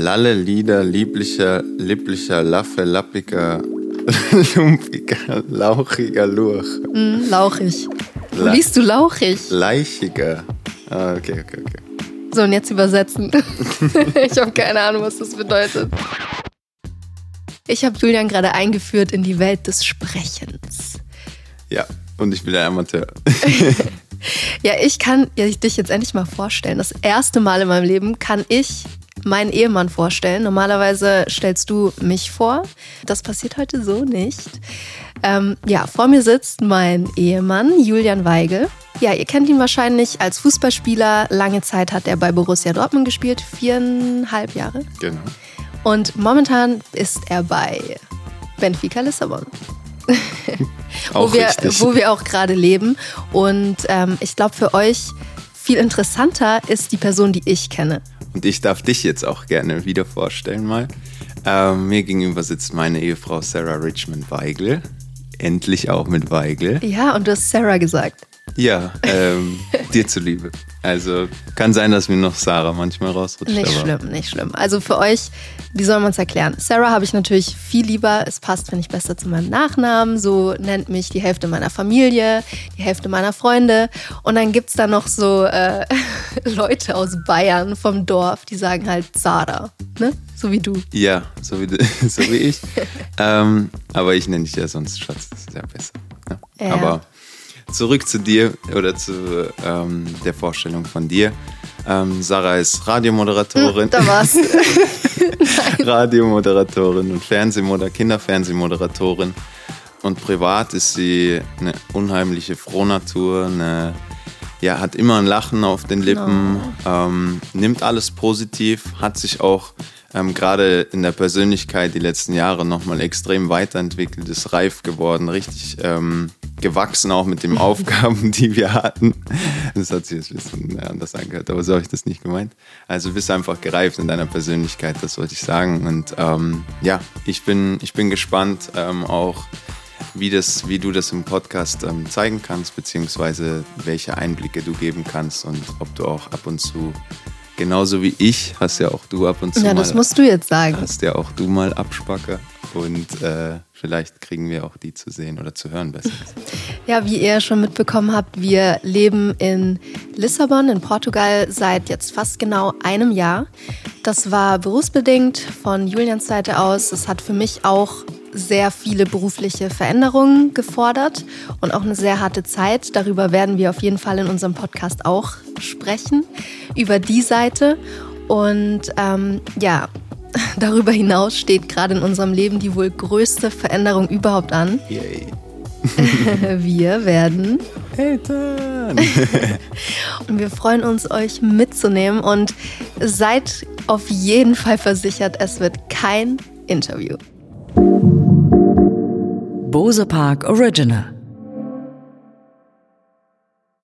Lalle, Lieder, lieblicher, lieblicher, laffe, lappiger, lumpiger, lauchiger Lurch. Mm, lauchig. Wo La- liest du lauchig? Leichiger. Ah, okay, okay, okay. So, und jetzt übersetzen. ich habe keine Ahnung, was das bedeutet. Ich habe Julian gerade eingeführt in die Welt des Sprechens. Ja, und ich bin ein Amateur. Ja, ich kann ja, ich dich jetzt endlich mal vorstellen. Das erste Mal in meinem Leben kann ich meinen Ehemann vorstellen. Normalerweise stellst du mich vor. Das passiert heute so nicht. Ähm, ja, vor mir sitzt mein Ehemann Julian Weigel. Ja, ihr kennt ihn wahrscheinlich als Fußballspieler. Lange Zeit hat er bei Borussia Dortmund gespielt, viereinhalb Jahre. genau. Und momentan ist er bei Benfica Lissabon. Wo, wir, richtig. wo wir auch gerade leben. Und ähm, ich glaube, für euch viel interessanter ist die Person, die ich kenne. Und ich darf dich jetzt auch gerne wieder vorstellen mal. Ähm, mir gegenüber sitzt meine Ehefrau Sarah Richmond Weigel. Endlich auch mit Weigel. Ja, und du hast Sarah gesagt. Ja, ähm, dir zuliebe. Also kann sein, dass mir noch Sarah manchmal rausrutscht. Nicht schlimm, nicht schlimm. Also für euch, wie soll man es erklären? Sarah habe ich natürlich viel lieber. Es passt, finde ich, besser zu meinem Nachnamen. So nennt mich die Hälfte meiner Familie, die Hälfte meiner Freunde. Und dann gibt es da noch so äh, Leute aus Bayern vom Dorf, die sagen halt Sarah, ne? So wie du. Ja, so wie, du- so wie ich. ähm, aber ich nenne dich ja sonst Schatz, das ist ja besser. Ne? Ja. Aber zurück zu dir oder zu ähm, der Vorstellung von dir. Ähm, Sarah ist Radiomoderatorin. Da war's. Radiomoderatorin und Fernsehmoder Kinderfernsehmoderatorin. Und privat ist sie eine unheimliche Frohnatur, eine, ja, hat immer ein Lachen auf den Lippen, ähm, nimmt alles positiv, hat sich auch ähm, gerade in der Persönlichkeit die letzten Jahre nochmal extrem weiterentwickelt, ist reif geworden, richtig ähm, gewachsen auch mit den Aufgaben, die wir hatten. Das hat sich jetzt ein bisschen anders angehört, aber so habe ich das nicht gemeint. Also du bist einfach gereift in deiner Persönlichkeit, das wollte ich sagen. Und ähm, ja, ich bin, ich bin gespannt ähm, auch, wie, das, wie du das im Podcast ähm, zeigen kannst, beziehungsweise welche Einblicke du geben kannst und ob du auch ab und zu, genauso wie ich, hast ja auch du ab und zu Ja, mal das musst du jetzt sagen. hast ja auch du mal Abspacker und äh, vielleicht kriegen wir auch die zu sehen oder zu hören besser. Ja, wie ihr schon mitbekommen habt, wir leben in Lissabon in Portugal seit jetzt fast genau einem Jahr. Das war berufsbedingt von Julians Seite aus. Es hat für mich auch sehr viele berufliche Veränderungen gefordert und auch eine sehr harte Zeit. Darüber werden wir auf jeden Fall in unserem Podcast auch sprechen, über die Seite. Und ähm, ja, darüber hinaus steht gerade in unserem Leben die wohl größte Veränderung überhaupt an. Yay. Wir werden Eltern! und wir freuen uns, euch mitzunehmen und seid auf jeden Fall versichert, es wird kein Interview. Bose Park Original.